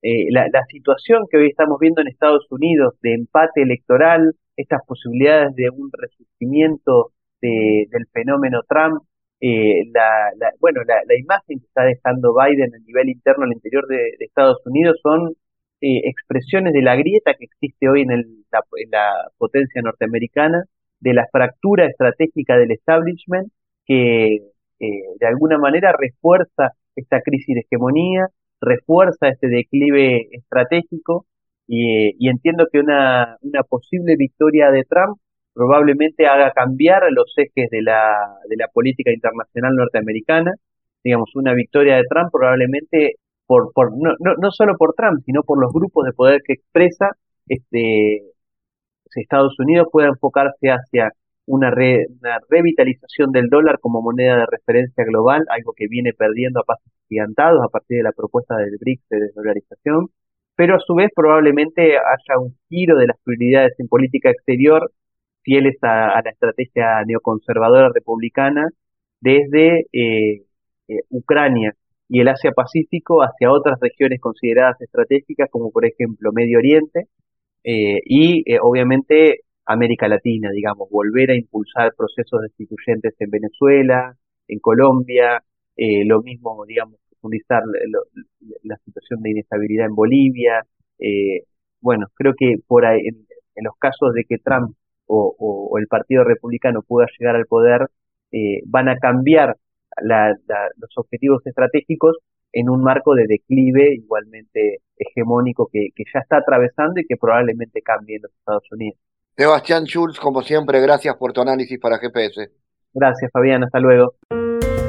la situación que hoy estamos viendo en Estados Unidos de empate electoral, estas posibilidades de un resurgimiento del fenómeno Trump, eh, la, bueno, la, imagen que está dejando Biden a nivel interno al interior de, Estados Unidos son eh, expresiones de la grieta que existe hoy en, la, potencia norteamericana, de la fractura estratégica del establishment que eh, de alguna manera refuerza esta crisis de hegemonía, refuerza este declive estratégico y, y entiendo que una, una, posible victoria de Trump probablemente haga cambiar los ejes de la, de la política internacional norteamericana. Digamos, una victoria de Trump probablemente por, por no, no, no, solo por Trump, sino por los grupos de poder que expresa, este, Estados Unidos pueda enfocarse hacia una, una revitalización del dólar como moneda de referencia global, algo que viene perdiendo a pasos gigantados a partir de la propuesta del BRICS de desdolarización, pero a su vez probablemente haya un giro de las prioridades en política exterior fieles a, la estrategia neoconservadora republicana desde eh, eh, Ucrania y el Asia-Pacífico hacia otras regiones consideradas estratégicas, como por ejemplo Medio Oriente eh, y eh, obviamente América Latina, digamos, volver a impulsar procesos destituyentes en Venezuela, en Colombia, eh, lo mismo, digamos, profundizar la situación de inestabilidad en Bolivia. bueno, creo que por ahí, en, los casos de que Trump o, el Partido Republicano pueda llegar al poder, van a cambiar los objetivos estratégicos en un marco de declive igualmente hegemónico que, ya está atravesando y que probablemente cambie en los Estados Unidos. Sebastián Schulz, como siempre, gracias por tu análisis para GPS. Gracias, Fabián, hasta luego.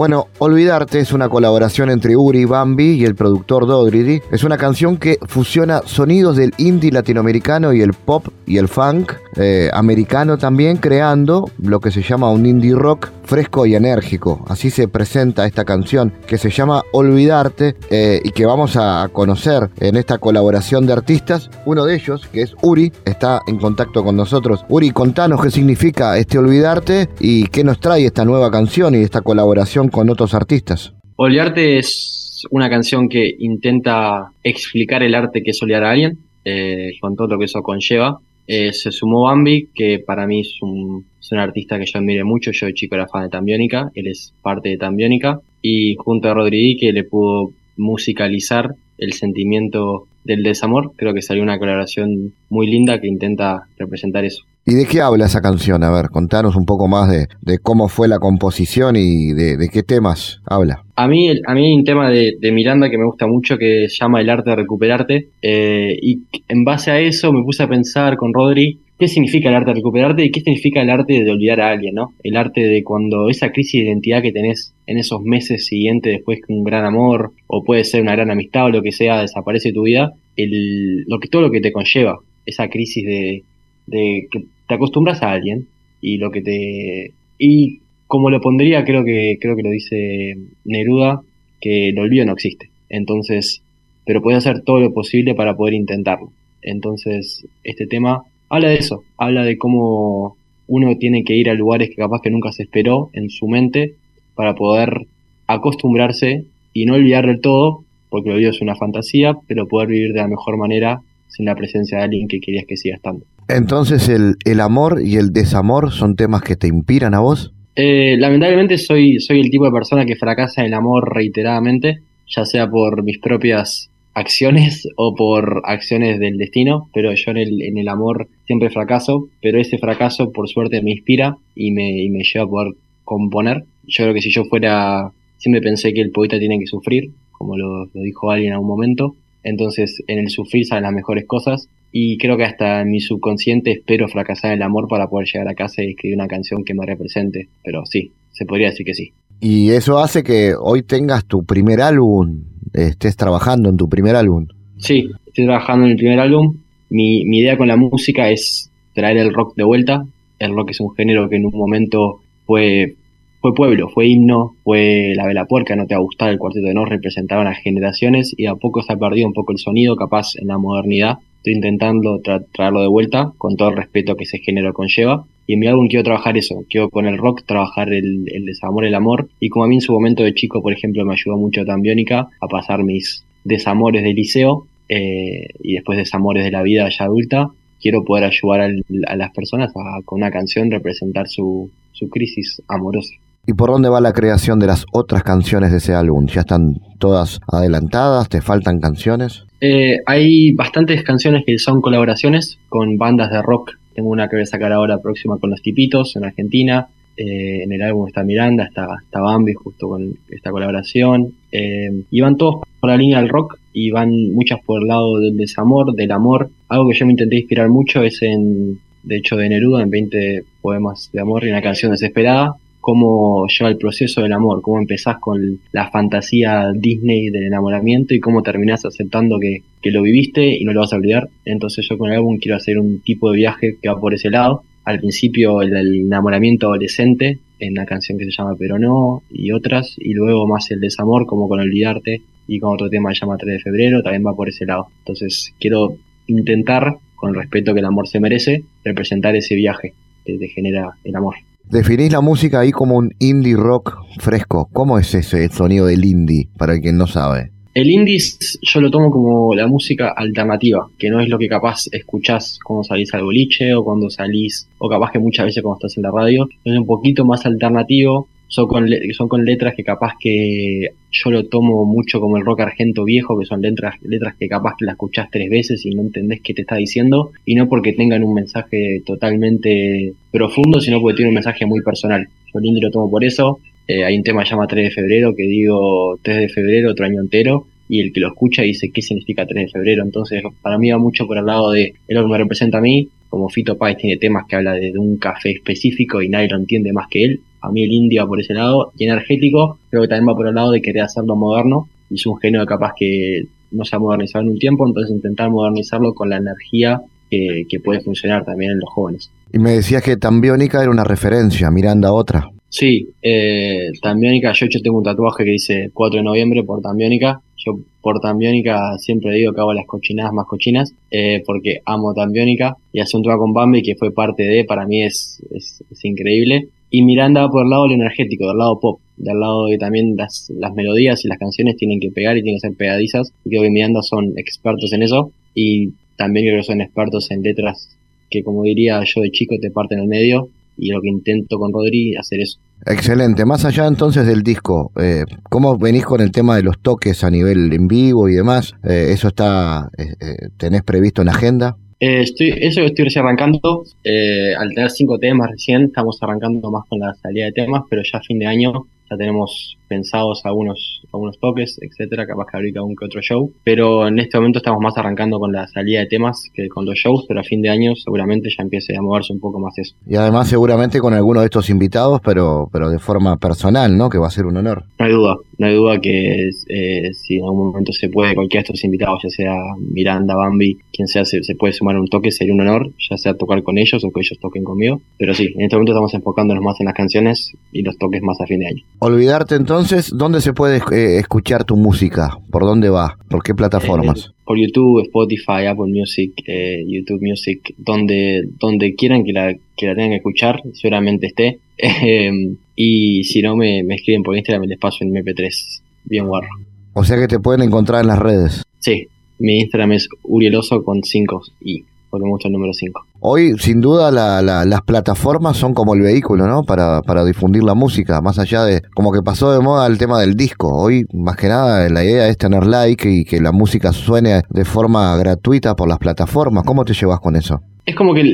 Bueno, Olvidarte es una colaboración entre Uri Bambi y el productor Dogridi. Es una canción que fusiona sonidos del indie latinoamericano y el pop y el funk eh, americano también, creando lo que se llama un indie rock fresco y enérgico. Así se presenta esta canción que se llama Olvidarte eh, y que vamos a conocer en esta colaboración de artistas. Uno de ellos, que es Uri, está en contacto con nosotros. Uri, contanos qué significa este Olvidarte y qué nos trae esta nueva canción y esta colaboración con otros artistas? Olvidarte es una canción que intenta explicar el arte que es odiar a alguien, eh, con todo lo que eso conlleva. Eh, se sumó Bambi, que para mí es un, artista que yo admire mucho. Yo de chico era fan de Tambiónica, él es parte de Tambiónica. Y junto a Rodríguez, que le pudo musicalizar el sentimiento del desamor, creo que salió una colaboración muy linda que intenta representar eso. ¿Y de qué habla esa canción? A ver, contanos un poco más de, cómo fue la composición y de, qué temas habla. A mí, a mí hay un tema de, Miranda que me gusta mucho que se llama El arte de recuperarte. Eh, y en base a eso me puse a pensar con Rodri qué significa el arte de recuperarte y qué significa el arte de olvidar a alguien, ¿no? El arte de cuando esa crisis de identidad que tenés en esos meses siguientes después que un gran amor o puede ser una gran amistad o lo que sea desaparece de tu vida, el, lo que, todo lo que te conlleva, esa crisis de, de que te acostumbras a alguien y lo que te y como lo pondría creo que creo que lo dice Neruda que el olvido no existe. Entonces pero puedes hacer todo lo posible para poder intentarlo. Entonces este tema habla de eso habla de cómo uno tiene que ir a lugares que capaz que nunca se esperó en su mente para poder acostumbrarse y no olvidar del todo porque el olvido es una fantasía pero poder vivir de la mejor manera sin la presencia de alguien que querías que siga estando entonces, el, el amor y el desamor son temas que te inspiran a vos. Eh, lamentablemente soy, soy el tipo de persona que fracasa en el amor reiteradamente, ya sea por mis propias acciones (laughs) o por acciones del destino, pero yo en el, en el amor siempre fracaso, pero ese fracaso por suerte me inspira y me, y me lleva a poder componer. Yo creo que si yo fuera, siempre pensé que el poeta tiene que sufrir, como lo, lo dijo alguien en algún momento, entonces en el sufrir salen las mejores cosas y creo que hasta en mi subconsciente espero fracasar en el amor para poder llegar a casa y escribir una canción que me represente. Pero sí, se podría decir que sí. Y eso hace que hoy tengas tu primer álbum, estés trabajando en tu primer álbum. Sí, estoy trabajando en el primer álbum. Mi, mi idea con la música es traer el rock de vuelta. El rock es un género que en un momento fue, fue pueblo, fue himno, fue la vela puerca, no te ha gustado el cuarteto de no representaban a generaciones y a poco se ha perdido un poco el sonido, capaz en la modernidad Estoy intentando traerlo de vuelta con todo el respeto que ese género conlleva. Y en mi álbum quiero trabajar eso, quiero con el rock trabajar el, desamor, el amor. Y como a mí en su momento de chico, por ejemplo, me ayudó mucho Tambiónica a pasar mis desamores de liceo, eh, y después de desamores de la vida ya adulta, quiero poder ayudar a las personas a con una canción representar su, su crisis amorosa. ¿Y por dónde va la creación de las otras canciones de ese álbum? ¿Ya están todas adelantadas? ¿Te faltan canciones? Eh, hay bastantes canciones que son colaboraciones con bandas de rock. Tengo una que voy a sacar ahora próxima con Los Tipitos en Argentina. Eh, en el álbum está Miranda, está, está Bambi justo con esta colaboración. Eh, y van todos por la línea del rock y van muchas por el lado del desamor, del amor. Algo que yo me intenté inspirar mucho es en, de hecho, de Neruda, en 20 poemas de amor y una canción desesperada, cómo lleva el proceso del amor, cómo empezás con la fantasía Disney del enamoramiento y cómo terminás aceptando que, lo viviste y no lo vas a olvidar. Entonces yo con el álbum quiero hacer un tipo de viaje que va por ese lado. Al principio el, el enamoramiento adolescente en una canción que se llama Pero no y otras, y luego más el desamor como con Olvidarte y con otro tema que se llama 3 de febrero, también va por ese lado. Entonces quiero intentar, con el respeto que el amor se merece, representar ese viaje que te genera el amor. Definís la música ahí como un indie rock fresco. ¿Cómo es ese sonido del indie, para quien no sabe? El indie yo lo tomo como la música alternativa, que no es lo que capaz escuchás cuando salís al boliche o cuando salís, o capaz que muchas veces cuando estás en la radio. Es un poquito más alternativo, son con, son con letras que capaz que yo lo tomo mucho como el rock argento viejo, que son letras, letras que capaz que la escuchás tres veces y no entendés qué te está diciendo, y no porque tengan un mensaje totalmente profundo, sino porque tiene un mensaje muy personal. Yo el indie lo tomo por eso, eh, hay un tema que llama 3 de febrero que digo 3 de febrero otro año entero y el que lo escucha dice qué significa 3 de febrero. Entonces para mí va mucho por el lado de es lo que me representa a mí. Como Fito Páez tiene temas que habla de, de un café específico y nadie lo entiende más que él. A mí el indie va por ese lado y energético creo que también va por el lado de querer hacerlo moderno y es un género capaz que no se ha modernizado en un tiempo, entonces intentar modernizarlo con la energía que, que puede funcionar también en los jóvenes. Y me decías que Tambiónica era una referencia, Miranda otra. Sí, eh, Tambiónica, yo, yo tengo un tatuaje que dice 4 de noviembre por Tambiónica. Yo por Tambiónica siempre digo que hago las cochinadas más cochinas, eh, porque amo Tambiónica y hace un trabajo con Bambi que fue parte de, para mí es, es, es increíble. Y Miranda va por el lado del energético, del lado pop, del lado de también las, las melodías y las canciones tienen que pegar y tienen que ser pegadizas. Y creo que Miranda son expertos en eso y también creo que son expertos en letras que como diría yo de chico te parten el medio y lo que intento con Rodri hacer eso. Excelente. Más allá entonces del disco, eh, ¿cómo venís con el tema de los toques a nivel en vivo y demás? Eh, ¿Eso está, eh, eh, tenés previsto en agenda? Eh, estoy, eso estoy recién arrancando. Eh, al tener cinco temas recién, estamos arrancando más con la salida de temas, pero ya fin de año ya tenemos pensados algunos, algunos toques, etcétera, capaz que abrir algún que otro show. Pero en este momento estamos más arrancando con la salida de temas que con los shows, pero a fin de año seguramente ya empiece a moverse un poco más eso. Y además seguramente con alguno de estos invitados, pero, pero de forma personal, ¿no? Que va a ser un honor. No hay duda, no hay duda que eh, si en algún momento se puede, cualquiera de estos invitados, ya sea Miranda, Bambi, quien sea, se, se puede sumar un toque, sería un honor, ya sea tocar con ellos o que ellos toquen conmigo. Pero sí, en este momento estamos enfocándonos más en las canciones y los toques más a fin de año. Olvidarte entonces, ¿dónde se puede eh, escuchar tu música? ¿Por dónde va? ¿Por qué plataformas? Eh, por YouTube, Spotify, Apple Music, eh, YouTube Music, donde, donde quieran que la, que la tengan que escuchar, seguramente esté. (laughs) Eh, y si no, me, me escriben por Instagram y les paso en MP3. Bien guarro. O sea que te pueden encontrar en las redes. Sí, mi Instagram es urieloso con 5 y porque me gusta el número 5. Hoy, sin duda, la, la, las plataformas son como el vehículo, ¿no? Para, para difundir la música, más allá de, como que pasó de moda el tema del disco. Hoy, más que nada, la idea es tener like y que la música suene de forma gratuita por las plataformas. ¿Cómo te llevas con eso? Es como que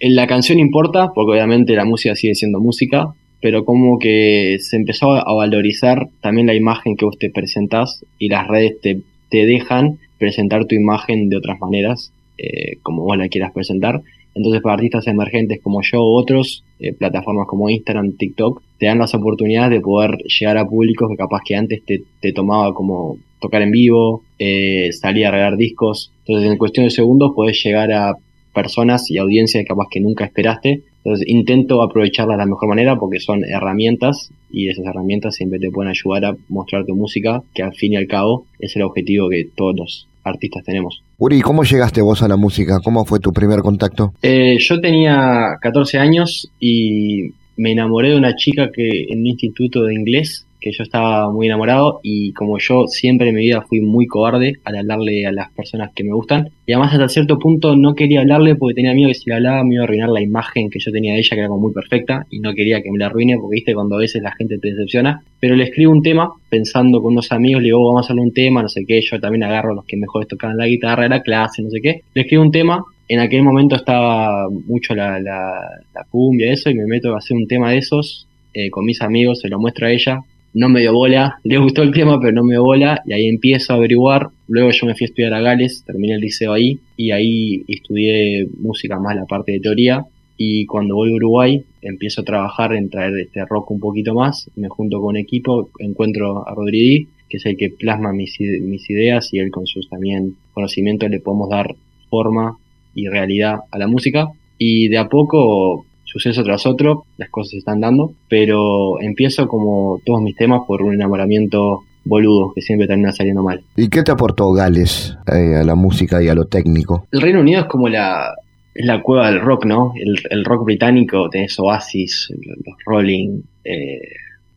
la canción importa, porque obviamente la música sigue siendo música, pero como que se empezó a valorizar también la imagen que vos te presentás y las redes te, te dejan presentar tu imagen de otras maneras eh, como vos la quieras presentar. Entonces, para artistas emergentes como yo u otros, eh, plataformas como Instagram, TikTok, te dan las oportunidades de poder llegar a públicos que capaz que antes te, te tomaba como tocar en vivo, eh, salir a regalar discos. Entonces, en cuestión de segundos, podés llegar a personas y audiencias que capaz que nunca esperaste. Entonces, intento aprovecharlas de la mejor manera porque son herramientas y esas herramientas siempre te pueden ayudar a mostrar tu música, que al fin y al cabo es el objetivo que todos artistas tenemos. Uri, ¿cómo llegaste vos a la música? ¿Cómo fue tu primer contacto? Eh, yo tenía 14 años y me enamoré de una chica que en un instituto de inglés que yo estaba muy enamorado y como yo siempre en mi vida fui muy cobarde al hablarle a las personas que me gustan y además hasta cierto punto no quería hablarle porque tenía miedo que si le hablaba me iba a arruinar la imagen que yo tenía de ella que era como muy perfecta y no quería que me la arruine porque viste cuando a veces la gente te decepciona. Pero le escribo un tema pensando con unos amigos le digo oh, vamos a hacer un tema no sé qué yo también agarro los que mejor tocaban la guitarra de la clase no sé qué le escribo un tema en aquel momento estaba mucho la, la, la cumbia eso y me meto a hacer un tema de esos eh, con mis amigos, se lo muestro a ella, no me dio bola, le gustó el tema, pero no me dio bola, y ahí empiezo a averiguar. Luego yo me fui a estudiar a Gales, terminé el liceo ahí, y ahí estudié música más la parte de teoría. Y cuando voy a Uruguay, empiezo a trabajar en traer este rock un poquito más, me junto con un equipo, encuentro a Rodríguez, que es el que plasma mis, mis ideas, y él con sus también conocimientos le podemos dar forma y realidad a la música. Y de a poco suceso tras otro, las cosas se están dando, pero empiezo como todos mis temas por un enamoramiento boludo que siempre termina saliendo mal. ¿Y qué te aportó Gales eh, a la música y a lo técnico? El Reino Unido es como la, la cueva del rock, ¿no? El, rock británico, tenés Oasis, los Rolling, eh,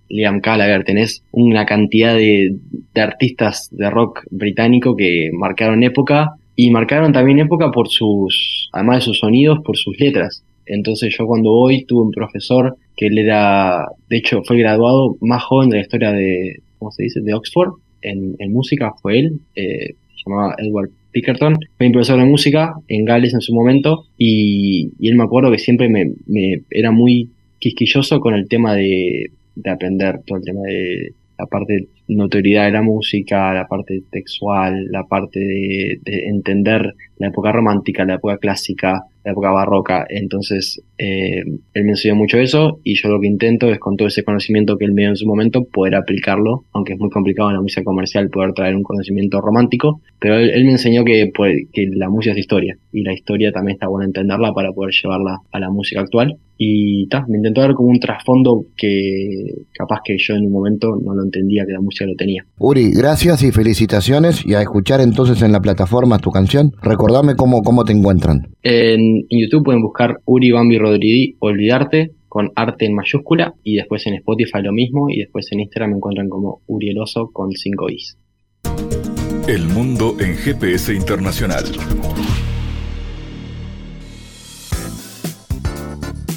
Liam Gallagher, tenés una cantidad de, de artistas de rock británico que marcaron época y marcaron también época por sus, además de sus sonidos, por sus letras. Entonces yo cuando voy tuve un profesor que él era, de hecho fue graduado más joven de la historia de, ¿cómo se dice?, de Oxford en, música, fue él, eh, se llamaba Edward Pickerton, fue mi profesor de música en Gales en su momento y, él me acuerdo que siempre me, me, era muy quisquilloso con el tema de, de aprender todo el tema de la parte notoriedad de la música, la parte textual, la parte de, de entender la época romántica, la época clásica, la época barroca. Entonces, eh, él me enseñó mucho eso y yo lo que intento es con todo ese conocimiento que él me dio en su momento poder aplicarlo, aunque es muy complicado en la música comercial poder traer un conocimiento romántico, pero él, me enseñó que, que la música es historia y la historia también está bueno entenderla para poder llevarla a la música actual. Y ta, me intentó dar como un trasfondo que capaz que yo en un momento no lo entendía que la música lo tenía. Uri, gracias y felicitaciones y a escuchar entonces en la plataforma tu canción. Recordame cómo, cómo te encuentran. En, YouTube pueden buscar Uri Bambi Rodríguez, Olvidarte, con arte en mayúscula, y después en Spotify lo mismo, y después en Instagram me encuentran como Urieloso con 5 is. El mundo en GPS internacional.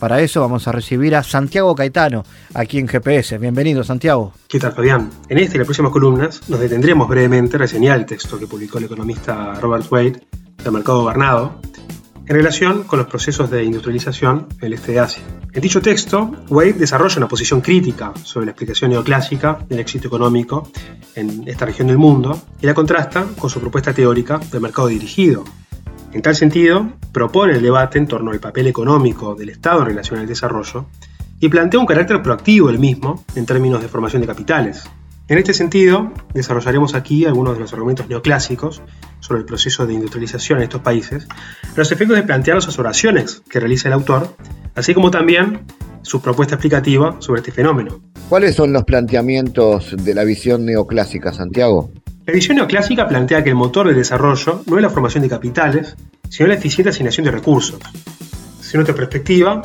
Para eso vamos a recibir a Santiago Caetano, aquí en GPS. Bienvenido, Santiago. ¿Qué tal, Fabián? En esta y las próximas columnas nos detendremos brevemente a reseñar el texto que publicó el economista Robert Wade del mercado gobernado en relación con los procesos de industrialización en el este de Asia. En dicho texto, Wade desarrolla una posición crítica sobre la explicación neoclásica del éxito económico en esta región del mundo y la contrasta con su propuesta teórica del mercado dirigido, en tal sentido, propone el debate en torno al papel económico del Estado en relación al desarrollo y plantea un carácter proactivo del mismo en términos de formación de capitales. En este sentido, desarrollaremos aquí algunos de los argumentos neoclásicos sobre el proceso de industrialización en estos países, los efectos de plantear las oraciones que realiza el autor, así como también su propuesta explicativa sobre este fenómeno. ¿Cuáles son los planteamientos de la visión neoclásica, Santiago? La visión neoclásica plantea que el motor del desarrollo no es la formación de capitales, sino la eficiente asignación de recursos. Según nuestra perspectiva,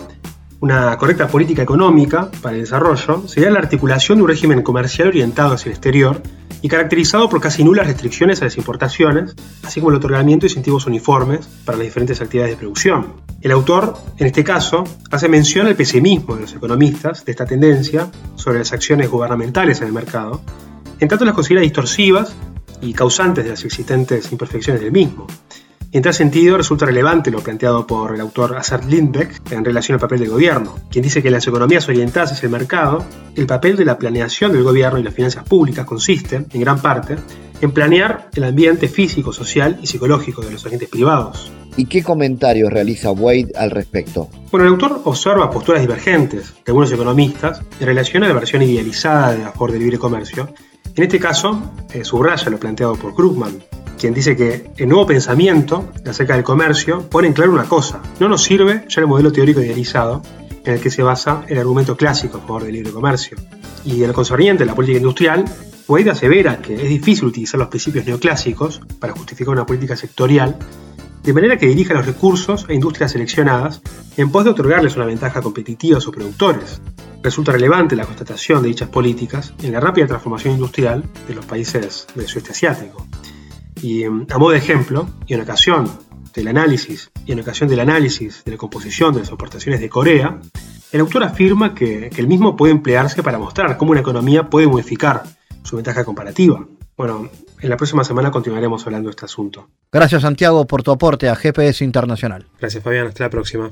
una correcta política económica para el desarrollo sería la articulación de un régimen comercial orientado hacia el exterior y caracterizado por casi nulas restricciones a las importaciones, así como el otorgamiento de incentivos uniformes para las diferentes actividades de producción. El autor, en este caso, hace mención al pesimismo de los economistas de esta tendencia sobre las acciones gubernamentales en el mercado, en tanto las considera distorsivas y causantes de las existentes imperfecciones del mismo. En tal sentido, resulta relevante lo planteado por el autor Assad Lindbeck en relación al papel del gobierno, quien dice que en las economías orientadas hacia el mercado, el papel de la planeación del gobierno y las finanzas públicas consiste, en gran parte, en planear el ambiente físico, social y psicológico de los agentes privados. ¿Y qué comentarios realiza Wade al respecto? Bueno, el autor observa posturas divergentes de algunos economistas en relación a la versión idealizada de la favor del libre comercio. En este caso, eh, subraya lo planteado por Krugman, quien dice que el nuevo pensamiento acerca del comercio pone en claro una cosa, no nos sirve ya el modelo teórico idealizado en el que se basa el argumento clásico a favor del libre comercio. Y en lo concerniente a la política industrial, Wade asevera que es difícil utilizar los principios neoclásicos para justificar una política sectorial, de manera que dirija los recursos a industrias seleccionadas en pos de otorgarles una ventaja competitiva a sus productores. Resulta relevante la constatación de dichas políticas en la rápida transformación industrial de los países del sudeste asiático. Y em, a modo de ejemplo, y en ocasión del análisis y en ocasión del análisis de la composición de las exportaciones de Corea, el autor afirma que, que el mismo puede emplearse para mostrar cómo una economía puede modificar su ventaja comparativa. Bueno, en la próxima semana continuaremos hablando de este asunto. Gracias Santiago por tu aporte a GPS Internacional. Gracias Fabián, hasta la próxima.